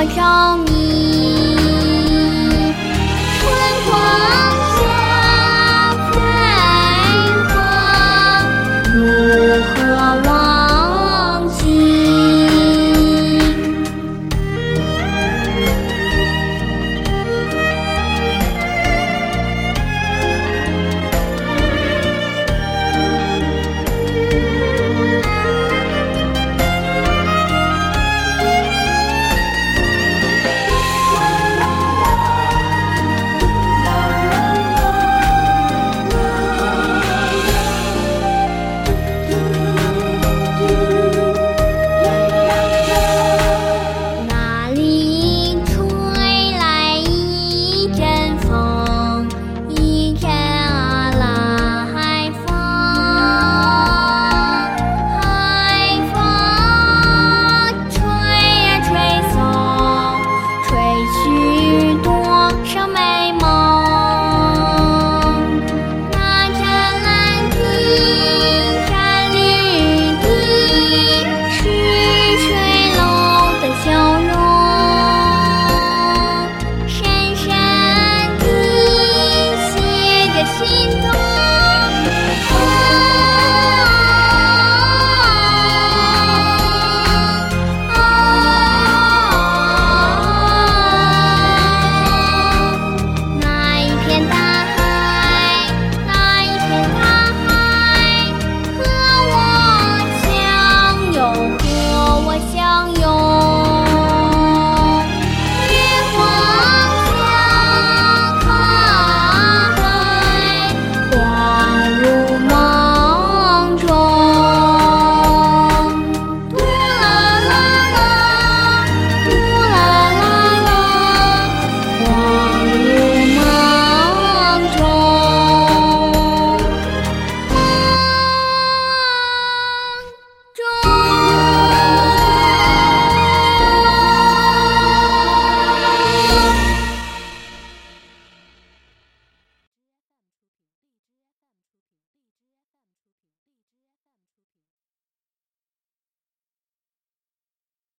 我着